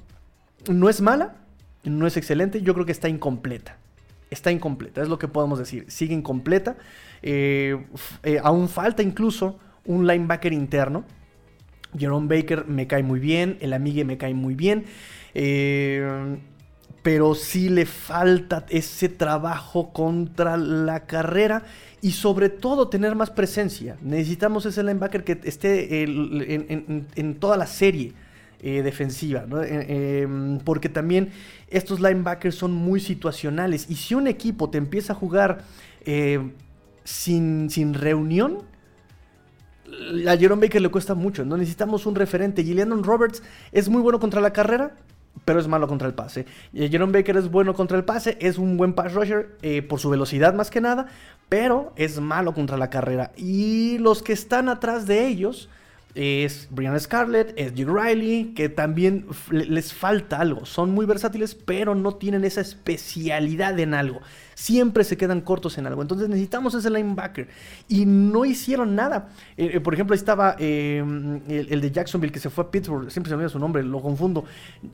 no es mala, no es excelente. Yo creo que está incompleta. Está incompleta, es lo que podemos decir. Sigue incompleta. Eh, aún falta incluso un linebacker interno. Jerome Baker me cae muy bien, el Amigue me cae muy bien. Eh, pero sí le falta ese trabajo contra la carrera y sobre todo tener más presencia. Necesitamos ese linebacker que esté en, toda la serie eh, defensiva, eh, em, porque también estos linebackers son muy situacionales y si un equipo te empieza a jugar sin, sin reunión, a Jerome Baker le cuesta mucho, no necesitamos un referente. Gillian Roberts es muy bueno contra la carrera, pero es malo contra el pase. Jerome Baker es bueno contra el pase, es un buen pass rusher eh, por su velocidad más que nada, pero es malo contra la carrera. Y los que están atrás de ellos es Brian Scarlett, es Jig Riley, que también les falta algo. Son muy versátiles, pero no tienen esa especialidad en algo siempre se quedan cortos en algo. Entonces necesitamos ese linebacker. Y no hicieron nada. Eh, eh, por ejemplo, ahí estaba eh, el, de Jacksonville que se fue a Pittsburgh. Siempre se me olvida su nombre, lo confundo.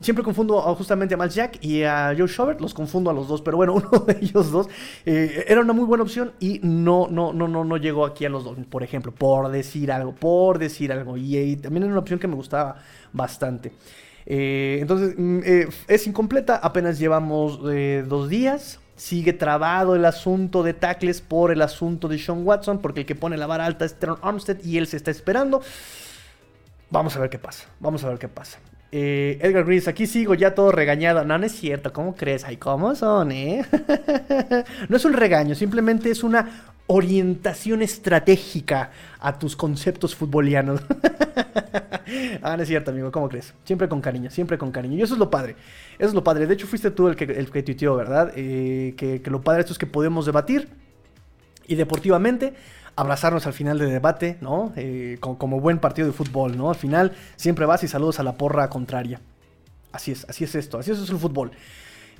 Siempre confundo justamente a Miles Jack y a Joe Schobert. Los confundo a los dos. Pero bueno, [laughs] uno de ellos dos era una muy buena opción y no, no, no, no, no llegó aquí a los dos. Por ejemplo, por decir algo, por decir algo. Y, también era una opción que me gustaba bastante. entonces, mm, es incompleta. Apenas llevamos dos días. Sigue trabado el asunto de tackles por el asunto de Sean Watson, porque el que pone la vara alta es Teron Armstead y él se está esperando. Vamos a ver qué pasa. Vamos a ver qué pasa. Eh, Edgar Gris, aquí sigo ya todo regañado. No, no es cierto. ¿Cómo crees? Ay, ¿cómo son, eh? [laughs] no es un regaño, simplemente es una orientación estratégica a tus conceptos futbolianos. [laughs] ah, no es cierto, amigo, ¿cómo crees? Siempre con cariño, siempre con cariño. Y eso es lo padre. Eso es lo padre. De hecho, fuiste tú el que, el que tuiteó, ¿verdad? Eh, que, lo padre es que podemos debatir y deportivamente abrazarnos al final del debate, ¿no? Eh, como, buen partido de fútbol, ¿no? Al final siempre vas y saludos a la porra contraria. Así es, así es esto, así es el fútbol.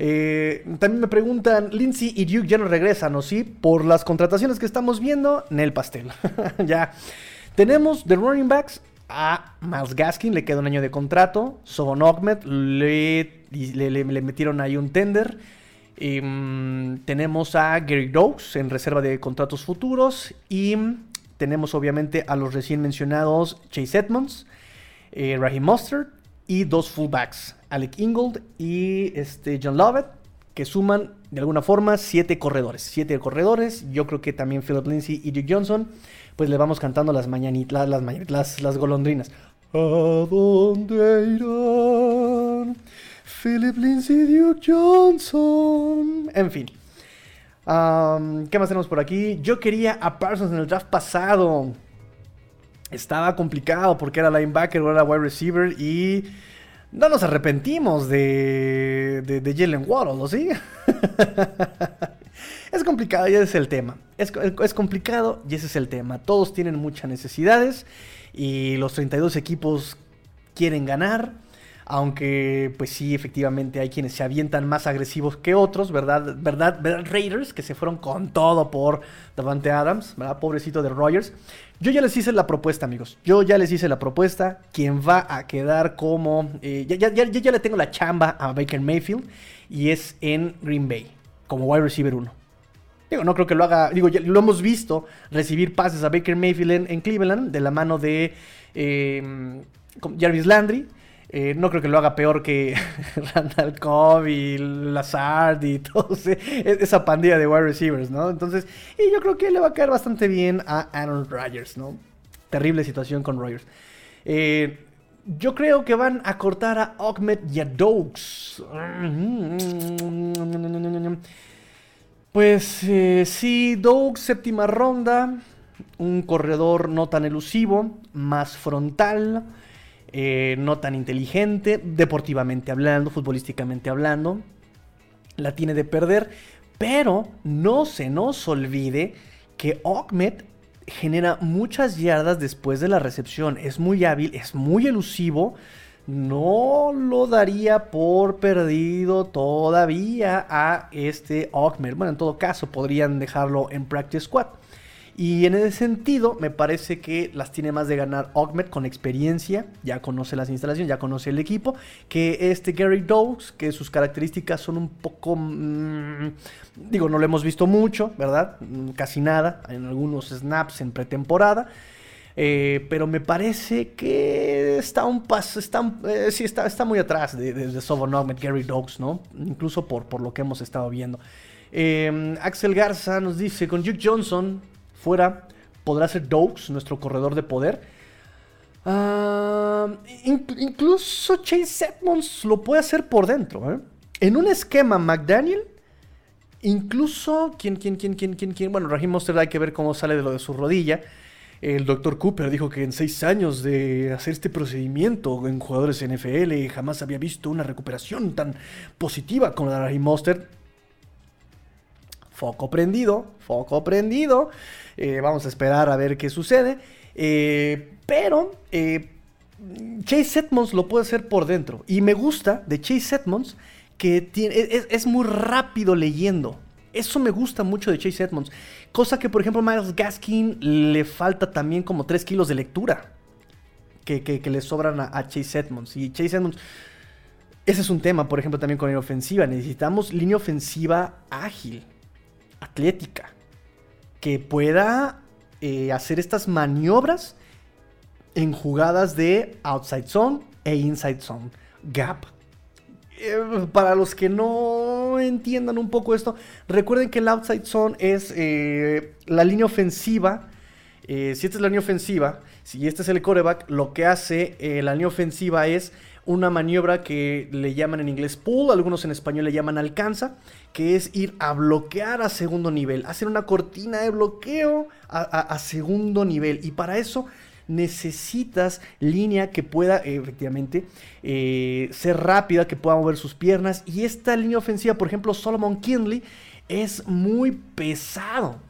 Eh, también me preguntan, Lindsay y Duke ya no regresan, ¿o sí? Por las contrataciones que estamos viendo, en el pastel. [laughs] ya. Tenemos de running backs a Miles Gaskin, le queda un año de contrato. Sobon Ogmet, le, metieron ahí un tender. Mm, tenemos a Gary Dogs en reserva de contratos futuros. Y tenemos obviamente a los recién mencionados Chase Edmonds, eh, Raheem Mustard y dos fullbacks, Alec Ingold y este John Lovett, que suman de alguna forma siete corredores. Siete corredores. Yo creo que también Philip Lindsay y Duke Johnson, pues le vamos cantando las mañanitas, las, las, golondrinas. ¿A dónde irán? Philip Lindsay Duke Johnson. En fin. ¿Qué más tenemos por aquí? Yo quería a Parsons en el draft pasado estaba complicado porque era linebacker o era wide receiver y no nos arrepentimos de, de, Jalen Waddle, ¿sí? [laughs] es complicado y ese es el tema. Es, es, complicado y ese es el tema. Todos tienen muchas necesidades y los 32 equipos quieren ganar. Aunque, pues sí, efectivamente hay quienes se avientan más agresivos que otros, ¿verdad? ¿Verdad? ¿Verdad? Raiders, que se fueron con todo por Davante Adams, ¿verdad? Pobrecito de Rogers. Yo ya les hice la propuesta, amigos. Yo ya les hice la propuesta. Quien va a quedar como. Eh, ya, ya, ya, le tengo la chamba a Baker Mayfield. Y es en Green Bay. Como wide receiver 1. Digo, no creo que lo haga. Digo, ya lo hemos visto recibir pases a Baker Mayfield en, Cleveland. De la mano de eh, Jarvis Landry. Eh, no creo que lo haga peor que [laughs] Randall Cobb y Lazard y [laughs] todo e-, esa pandilla de wide receivers, ¿no? Entonces, y yo creo que le va a caer bastante bien a Aaron Rodgers, ¿no? Terrible situación con Rodgers. Eh, yo creo que van a cortar a Ahmed y a Dogs. Pues eh, sí, Dogs, séptima ronda. Un corredor no tan elusivo, más frontal. Eh, no tan inteligente, deportivamente hablando, futbolísticamente hablando. La tiene de perder, pero no se nos olvide que Ahmed genera muchas yardas después de la recepción. Es muy hábil, es muy elusivo. No lo daría por perdido todavía a este Ogmer. Bueno, en todo caso, podrían dejarlo en Practice Squad. Y en ese sentido, me parece que las tiene más de ganar Ogmet con experiencia, ya conoce las instalaciones, ya conoce el equipo, que este Gary Dogs, que sus características son un poco, mm, digo, no lo hemos visto mucho, ¿verdad? Mm, casi nada, en algunos snaps en pretemporada. Eh, pero me parece que está un paso, está, eh, sí, está, está muy atrás de, de, de Gary Dogs, ¿no? Incluso por, por lo que hemos estado viendo. Eh, Axel Garza nos dice, con Duke Johnson, fuera podrá ser Dokes, nuestro corredor de poder. Ah, incluso Chase Edmonds lo puede hacer por dentro. ¿eh? En un esquema McDaniel, incluso. ¿Quién, quién, quién, quién, quién, quién? Bueno, Raheem Monster hay que ver cómo sale de lo de su rodilla. El doctor Cooper dijo que en seis años de hacer este procedimiento en jugadores NFL jamás había visto una recuperación tan positiva como la de Raheem Monster. Foco prendido, foco prendido. Eh, vamos a esperar a ver qué sucede. Eh, pero eh, Chase Edmonds lo puede hacer por dentro. Y me gusta de Chase Edmonds que tiene, es, muy rápido leyendo. Eso me gusta mucho de Chase Edmonds. Cosa que, por ejemplo, Miles Gaskin le falta también como 3 kilos de lectura. Que, le sobran a, Chase Edmonds. Y Chase Edmonds. Ese es un tema, por ejemplo, también con la ofensiva. Necesitamos línea ofensiva ágil, atlética que pueda eh, hacer estas maniobras en jugadas de outside zone e inside zone, gap. Eh, para los que no entiendan un poco esto, recuerden que el outside zone es eh, la línea ofensiva. si esta es la línea ofensiva, si este es el coreback, lo que hace la línea ofensiva es una maniobra que le llaman en inglés pull, algunos en español le llaman alcanza, que es ir a bloquear a segundo nivel, hacer una cortina de bloqueo a, segundo nivel. Y para eso necesitas línea que pueda efectivamente eh, ser rápida, que pueda mover sus piernas. Y esta línea ofensiva, por ejemplo, Solomon Kinley, es muy pesado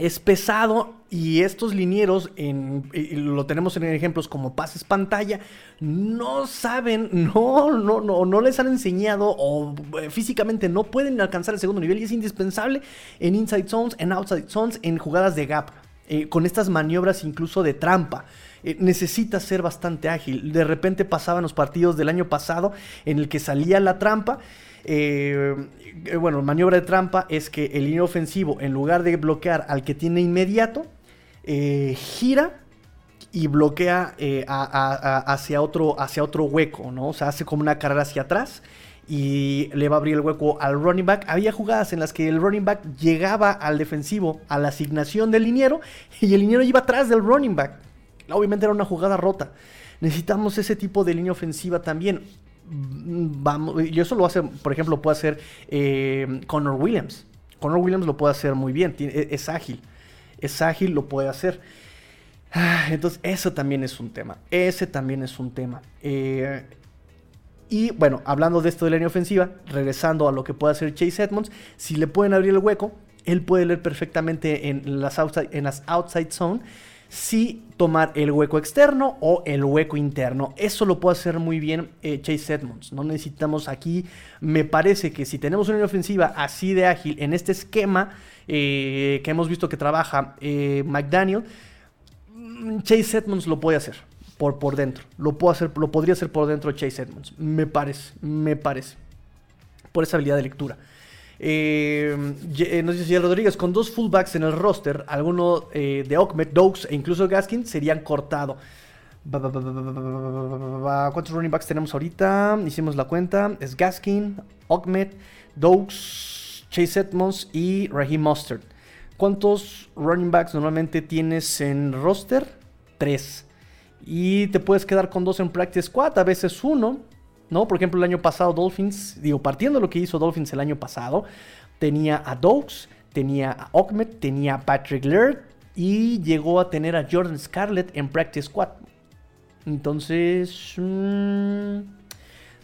es pesado y estos linieros, en, lo tenemos en ejemplos como pases pantalla, no saben, [laughs] no, no, no, no les han enseñado o eh, físicamente no pueden alcanzar el segundo nivel y es indispensable en inside zones, en outside zones, en jugadas de gap, eh, con estas maniobras incluso de trampa. Eh, necesita ser bastante ágil. De repente pasaban los partidos del año pasado en el que salía la trampa eh, eh, bueno, maniobra de trampa es que el línea ofensivo, en lugar de bloquear al que tiene inmediato, eh, gira y bloquea hacia, otro, hacia otro hueco, ¿no? O sea, hace como una carrera hacia atrás y le va a abrir el hueco al running back. Había jugadas en las que el running back llegaba al defensivo a la asignación del liniero y el liniero iba atrás del running back. Obviamente era una jugada rota. Necesitamos ese tipo de línea ofensiva también vamos, y eso lo hace, por ejemplo, puede hacer eh, Connor Williams. Connor Williams lo puede hacer muy bien, e, es, ágil, es ágil, lo puede hacer. Ah, entonces, eso también es un tema, ese también es un tema. Eh, y bueno, hablando de esto de la línea ofensiva, regresando a lo que puede hacer Chase Edmonds, si le pueden abrir el hueco, él puede leer perfectamente en las outside, en las outside zone si tomar el hueco externo o el hueco interno. Eso lo puede hacer muy bien eh, Chase Edmonds. No necesitamos aquí, me parece que si tenemos una ofensiva así de ágil en este esquema eh, que hemos visto que trabaja eh, McDaniel, mm, Chase Edmonds lo puede hacer por, por dentro. Lo, hacer, lo podría hacer por dentro Chase Edmonds. Me parece, me parece. Por esa habilidad de lectura. Eh, eh, nos dice Rodríguez, con dos fullbacks en el roster, alguno eh, de Okmet, Dokes e incluso Gaskin serían cortado. ¿Cuántos running backs tenemos ahorita? Hicimos la cuenta. Es Gaskin, Okmet, Dokes, Chase Edmonds y Raheem Mustard. ¿Cuántos running backs normalmente tienes en roster? Tres. Y te puedes quedar con dos en practice squad, a veces uno. ¿No? Por ejemplo, el año pasado Dolphins, digo, partiendo de lo que hizo Dolphins el año pasado, tenía a Dogs, tenía a Okmet, tenía a Patrick Laird y llegó a tener a Jordan Scarlett en Practice Squad. Entonces, mm,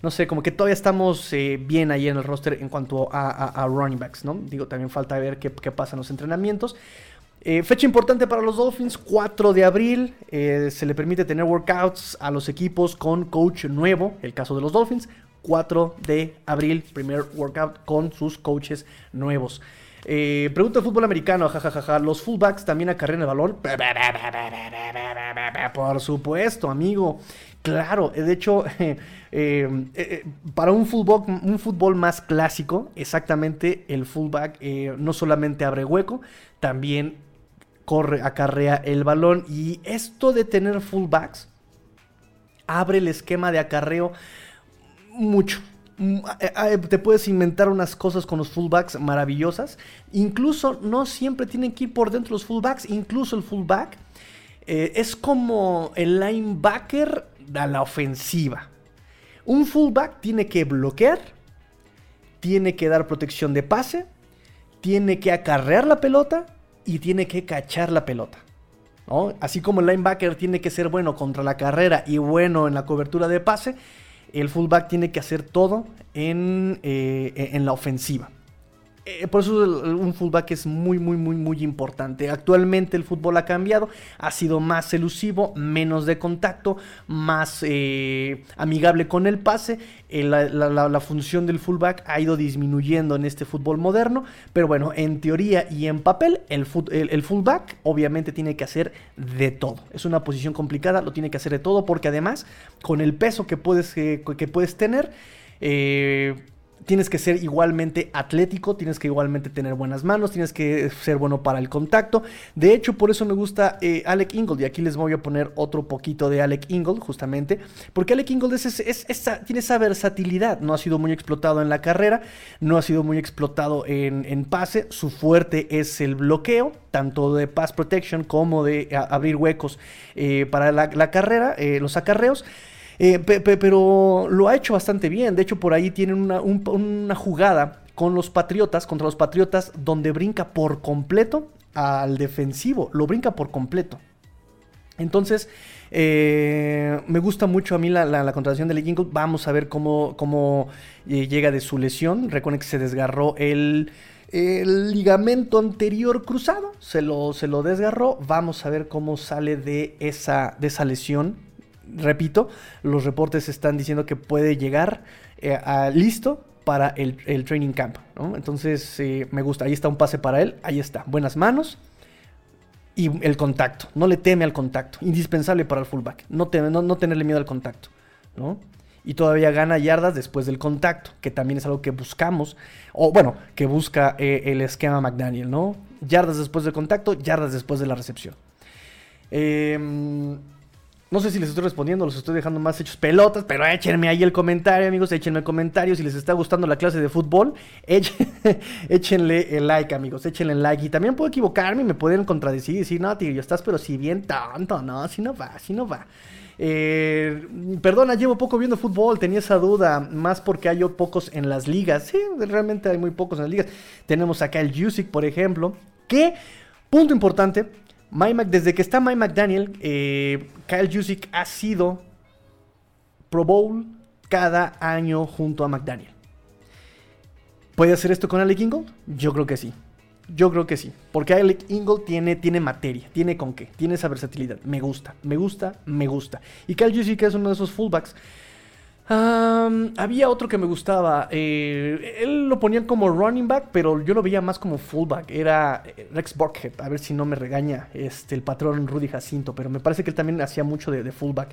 no sé, como que todavía estamos eh, bien ahí en el roster en cuanto a, running backs, ¿no? Digo, también falta ver qué pasa en los entrenamientos. Eh, fecha importante para los Dolphins, 4 de abril. Eh, se le permite tener workouts a los equipos con coach nuevo, el caso de los Dolphins. 4 de abril, primer workout con sus coaches nuevos. Eh, pregunta de fútbol americano, jajajaja. ¿Los fullbacks también acarrean el balón? [laughs] Por supuesto, amigo. Claro, de hecho, [laughs] para un fútbol, un fútbol más clásico, exactamente el fullback no solamente abre hueco, también corre, acarrea el balón. Y esto de tener fullbacks abre el esquema de acarreo mucho. Mm, eh, eh, te puedes inventar unas cosas con los fullbacks maravillosas. Incluso no siempre tienen que ir por dentro los fullbacks. Incluso el fullback eh, es como el linebacker a la ofensiva. Un fullback tiene que bloquear, tiene que dar protección de pase, tiene que acarrear la pelota y tiene que cachar la pelota. Así como el linebacker tiene que ser bueno contra la carrera y bueno en la cobertura de pase, el fullback tiene que hacer todo en, eh, en la ofensiva. Eh, por eso un fullback es muy, muy, muy, muy importante. Actualmente el fútbol ha cambiado, ha sido más elusivo, menos de contacto, más eh, amigable con el pase. Eh, la, función del fullback ha ido disminuyendo en este fútbol moderno, pero bueno, en teoría y en papel, el, el, fullback obviamente tiene que hacer de todo. Es una posición complicada, lo tiene que hacer de todo porque además, con el peso que puedes, que puedes tener, tienes que ser igualmente atlético, tienes que igualmente tener buenas manos, tienes que ser bueno para el contacto. De hecho, por eso me gusta eh, Alec Ingold. Y aquí les voy a poner otro poquito de Alec Ingold, justamente. Porque Alec Ingold tiene esa versatilidad. No ha sido muy explotado en la carrera, no ha sido muy explotado en, pase. Su fuerte es el bloqueo, tanto de pass protection como de abrir huecos eh, para la, carrera, eh, los acarreos. Eh, pero lo ha hecho bastante bien. De hecho, por ahí tienen una, jugada con los Patriotas, contra los Patriotas, donde brinca por completo al defensivo. Lo brinca por completo. Entonces, eh, me gusta mucho a mí la, la, contratación de Lee Vamos a ver cómo, eh, llega de su lesión. Recuerden que se desgarró el, ligamento anterior cruzado. Se lo, se lo desgarró. Vamos a ver cómo sale de esa, de esa lesión repito, los reportes están diciendo que puede llegar eh, listo para el, training camp. Entonces eh, me gusta, ahí está un pase para él, ahí está, buenas manos y el contacto. No le teme al contacto, indispensable para el fullback, no, no, tenerle miedo al contacto. Y todavía gana yardas después del contacto, que también es algo que buscamos, o bueno, que busca eh, el esquema McDaniel, ¿no? Yardas después del contacto, yardas después de la recepción. Eh, no sé si les estoy respondiendo, los estoy dejando más hechos pelotas, pero échenme ahí el comentario, amigos, échenme el comentario. Si les está gustando la clase de fútbol, [laughs] échenle el like, amigos, échenle el like. Y también puedo equivocarme me pueden contradecir y decir, no, tío, estás, pero si bien tanto, no, así no va, así no va. Eh, perdona, llevo poco viendo fútbol, tenía esa duda, más porque hay pocos en las ligas. Sí, realmente hay muy pocos en las ligas. Tenemos acá el Jusic, por ejemplo, que, punto importante, desde que está Mike McDaniel, eh, Kyle Jusic ha sido Pro Bowl cada año junto a McDaniel. ¿Puede hacer esto con Alec Ingold? Yo creo que sí. Yo creo que sí. Porque Alec Ingold tiene, tiene materia, tiene con qué, tiene esa versatilidad. Me gusta, me gusta, me gusta. Y Kyle Jusic es uno de esos fullbacks había otro que me gustaba. Eh, él lo ponían como running back, pero yo lo veía más como fullback. Era eh, Rex Burkhead. A ver si no me regaña este, el patrón Rudy Jacinto. Pero me parece que él también hacía mucho de, fullback.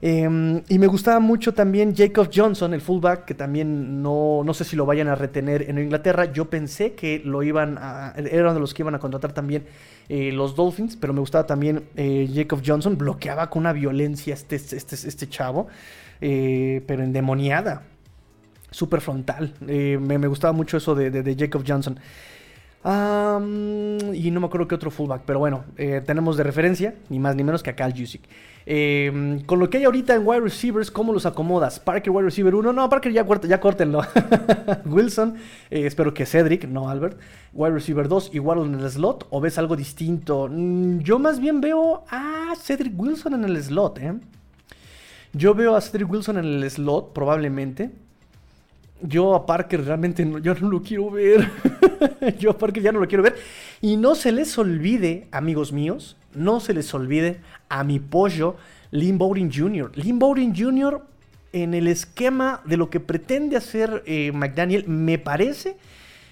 Em, y me gustaba mucho también Jacob Johnson, el fullback, que también no, no sé si lo vayan a retener en Inglaterra. Yo pensé que lo iban a. Era uno de los que iban a contratar también eh, los Dolphins, pero me gustaba también Jacob Johnson. Bloqueaba con una violencia este, este, este chavo. Eh, pero endemoniada, súper frontal. Eh, me, gustaba mucho eso de, Jacob Johnson. y no me acuerdo qué otro fullback, pero bueno, eh, tenemos de referencia, ni más ni menos que a Cal Jusic. con lo que hay ahorita en wide receivers, ¿cómo los acomodas? Parker, wide receiver 1, no, Parker ya, ya córtenlo. [laughs] Wilson, espero que Cedric, no Albert. Wide receiver 2, igual en el slot, o ves algo distinto. Mm, yo más bien veo a Cedric Wilson en el slot, ¿eh? Yo veo a Cedric Wilson en el slot, probablemente. yo a Parker realmente no, yo no lo quiero ver. [laughs] yo a Parker ya no lo quiero ver. Y no se les olvide, amigos míos, no se les olvide a mi pollo Lynn Bowden Jr. Lynn Bowden Jr. en el esquema de lo que pretende hacer eh, McDaniel, me parece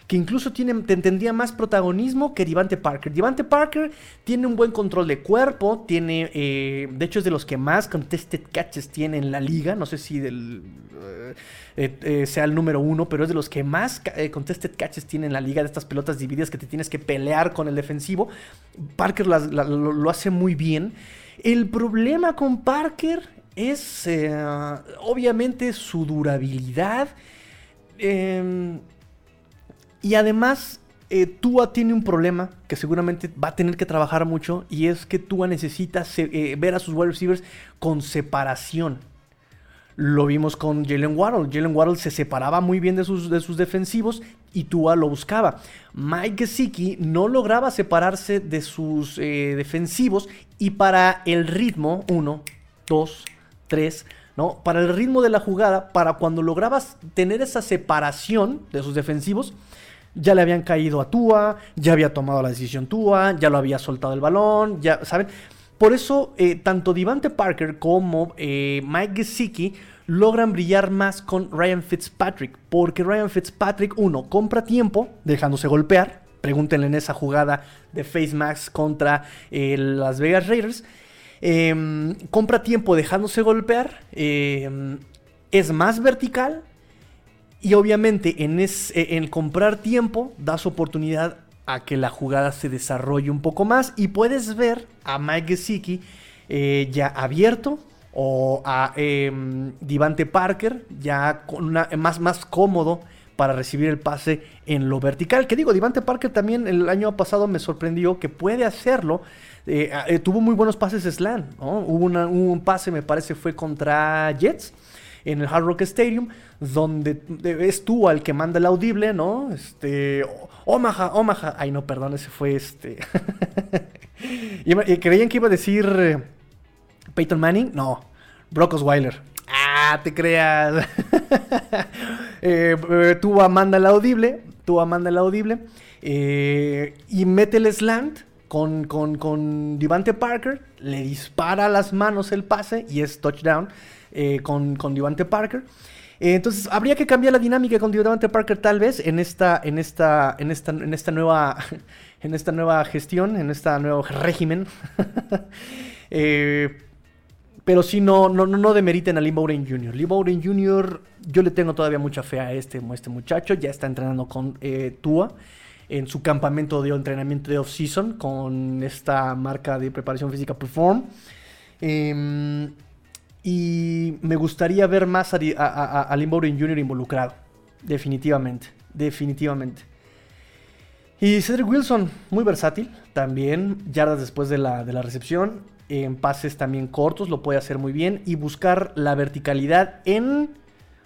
que incluso tiene, tendría más protagonismo que Divante Parker. Divante Parker tiene un buen control de cuerpo, tiene, eh, de hecho es de los que más contested catches tiene en la liga, no sé si del, eh, sea el número uno, pero es de los que más contested catches tiene en la liga, de estas pelotas divididas que te tienes que pelear con el defensivo. Parker lo hace muy bien. El problema con Parker es eh, obviamente su durabilidad. Em, y además, eh, Tua tiene un problema que seguramente va a tener que trabajar mucho. Y es que Tua necesita eh, ver a sus wide receivers con separación. Lo vimos con Jalen Waddle. Jalen Waddle se separaba muy bien de sus, de sus defensivos y Tua lo buscaba. Mike Gesicki no lograba separarse de sus eh, defensivos y para el ritmo, 1, 2, 3, ¿no? Para el ritmo de la jugada, para cuando lograbas tener esa separación de sus defensivos, ya le habían caído a Tua, ya había tomado la decisión Tua, ya lo había soltado el balón, ya, ¿saben? Por eso, eh, tanto Divante Parker como eh, Mike Gesicki logran brillar más con Ryan Fitzpatrick, porque Ryan Fitzpatrick, uno, compra tiempo dejándose golpear, pregúntenle en esa jugada de Face Max contra eh, Las Vegas Raiders, em, compra tiempo dejándose golpear, em, es más vertical y obviamente en, en comprar tiempo das oportunidad a que la jugada se desarrolle un poco más y puedes ver a Mike Gesicki eh, ya abierto o a em, Divante Parker ya más, más cómodo para recibir el pase en lo vertical. Que digo, Divante Parker también el año pasado me sorprendió que puede hacerlo. Eh, eh, tuvo muy buenos pases slam. Hubo, un pase, me parece, fue contra Jets en el Hard Rock Stadium, donde es tú al que manda el audible, ¿no? Este, Omaha, Omaha. Ay, no, perdón, ese fue este. [laughs] y, creían que iba a decir eh, Peyton Manning. No, Brock Osweiler. Ah, te creas. [laughs] eh, eh manda el audible, tú manda el audible. Eh, y mete el slant con, con, con Devante Parker, le dispara a las manos el pase y es touchdown. Eh, con, con Devante Parker. Eh, entonces, habría que cambiar la dinámica con Devante Parker tal vez en esta, en esta, en esta, en esta nueva, [laughs] en esta nueva gestión, en este nuevo régimen. [laughs] Eh, pero si no, no, no demeriten a Lee Bowden Jr. Lee Bowden Jr., yo le tengo todavía mucha fe a este, este muchacho. Ya está entrenando con Tua en su campamento de entrenamiento de off-season con esta marca de preparación física Perform. Eh, y me gustaría ver más a, a, a, Jr. involucrado. Definitivamente. Definitivamente. Y Cedric Wilson, muy versátil. También, yardas después de la, de la recepción. En pases también cortos, lo puede hacer muy bien. Y buscar la verticalidad en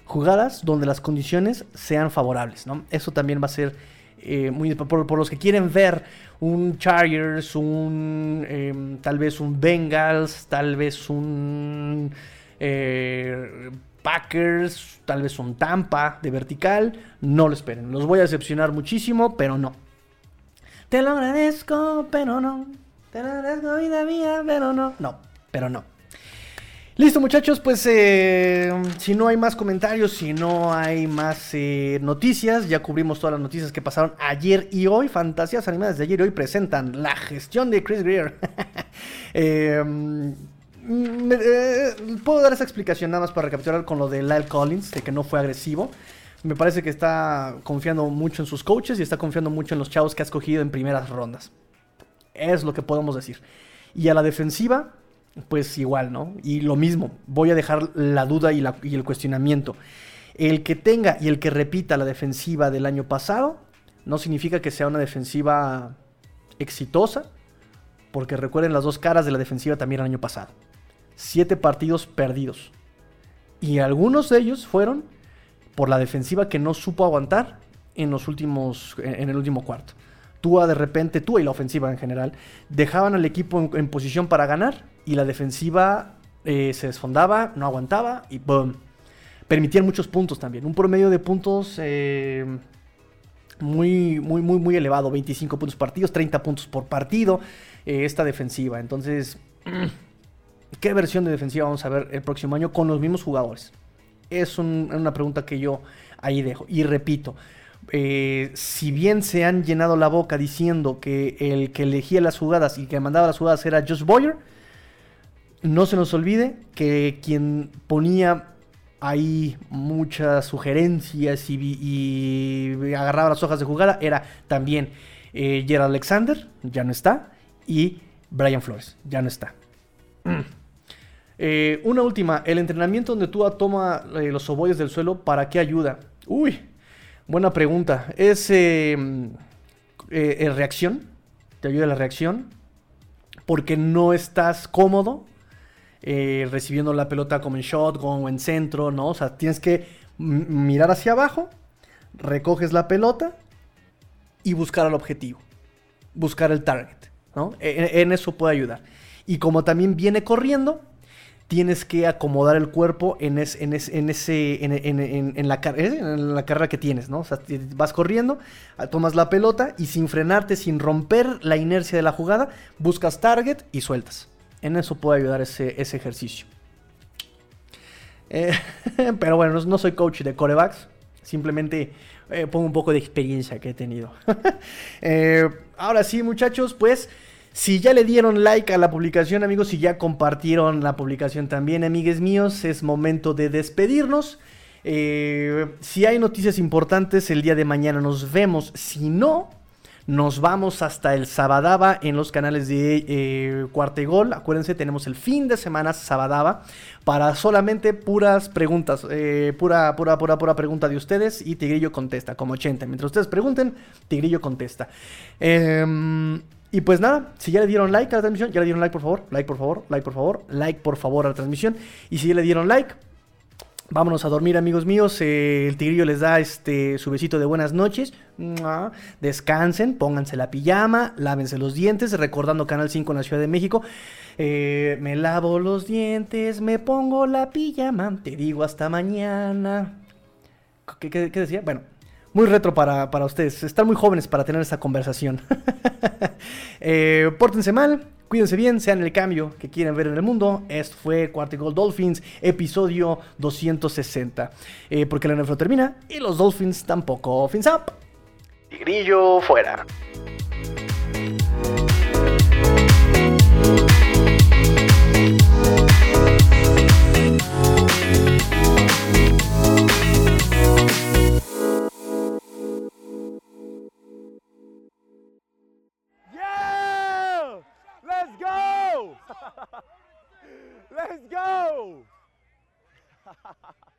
jugadas donde las condiciones sean favorables. ¿no? Eso también va a ser eh, muy por, los que quieren ver un Chargers, un em, tal vez un Bengals, tal vez un eh, Packers, tal vez un Tampa de vertical, no lo esperen. Los voy a decepcionar muchísimo, pero no. Te lo agradezco, pero no. Te lo agradezco, vida mía, pero no. No, pero no. Listo muchachos, pues eh, si no hay más comentarios, si no hay más eh, noticias, ya cubrimos todas las noticias que pasaron ayer y hoy. Fantasías animadas de ayer y hoy presentan la gestión de Chris Greer. [laughs] Em, puedo dar esa explicación nada más para recapitular con lo de Lyle Collins, de que no fue agresivo. Me parece que está confiando mucho en sus coaches y está confiando mucho en los chavos que ha escogido en primeras rondas. Es lo que podemos decir. Y a la defensiva, pues igual, ¿no? Y lo mismo, voy a dejar la duda y, el cuestionamiento. El que tenga y el que repita la defensiva del año pasado no significa que sea una defensiva exitosa, porque recuerden las dos caras de la defensiva también el año pasado. Siete partidos perdidos. Y algunos de ellos fueron por la defensiva que no supo aguantar en los últimos en el último cuarto. Tua de repente, Tua y la ofensiva en general, dejaban al equipo en, posición para ganar y la defensiva eh, se desfondaba, no aguantaba y ¡boom! permitían muchos puntos también. Un promedio de puntos eh, muy, muy, muy, muy elevado. 25 puntos partidos, 30 puntos por partido. Eh, esta defensiva. Entonces, [clears throat] ¿qué versión de defensiva vamos a ver el próximo año con los mismos jugadores? Es una pregunta que yo ahí dejo. Y repito, si bien se han llenado la boca diciendo que el que elegía las jugadas y que mandaba las jugadas era Josh Boyer, no se nos olvide que quien ponía ahí muchas sugerencias y, agarraba las hojas de jugada era también eh, Gerald Alexander, ya no está, y Brian Flores, ya no está. Eh, una última, el entrenamiento donde tú toma eh, los oboyes del suelo, ¿para qué ayuda? Uy, buena pregunta. ¿Es reacción? ¿Te ayuda la reacción? Porque no estás cómodo eh, recibiendo la pelota como en shotgun o en centro, ¿no? O sea, tienes que mirar hacia abajo, recoges la pelota y buscar el objetivo, buscar el target, ¿no? E, e, en, eso puede ayudar. Y como también viene corriendo, tienes que acomodar el cuerpo en, en, ese, en, la, en la carrera que tienes, ¿no? O sea, vas corriendo, tomas la pelota y sin frenarte, sin romper la inercia de la jugada, buscas target y sueltas. En eso puede ayudar ese, ejercicio. Eh, [laughs] pero bueno, no, soy coach de corebacks. Simplemente eh, pongo un poco de experiencia que he tenido. [laughs] Eh, ahora sí, muchachos, pues si ya le dieron like a la publicación, amigos, si ya compartieron la publicación también, amigues míos, es momento de despedirnos. si hay noticias importantes, el día de mañana nos vemos. Si no, nos vamos hasta el Sabadaba en los canales de eh, Gol. Acuérdense, tenemos el fin de semana Sabadaba para solamente puras preguntas. Eh, pura, pura, pura, pura pregunta de ustedes y Tigrillo contesta, como 80. Mientras ustedes pregunten, Tigrillo contesta. Em, y pues nada, si ya le dieron like a la transmisión, ya le dieron like por favor, like por favor, like por favor, like por favor a la transmisión. Y si ya le dieron like, Vámonos a dormir, amigos míos. Eh, el tigrillo les da este su besito de buenas noches. Descansen, pónganse la pijama, lávense los dientes, recordando Canal 5 en la Ciudad de México. Eh, me lavo los dientes, me pongo la pijama, te digo hasta mañana. ¿Qué, decía? Bueno, muy retro para, para ustedes. Están muy jóvenes para tener esta conversación. [laughs] eh, pórtense mal, cuídense bien, sean el cambio que quieren ver en el mundo. Esto fue Cuartico Dolphins, episodio 260. Eh, porque la NFL termina y los Dolphins tampoco. Fins up. Y grillo fuera. Let's go! [laughs]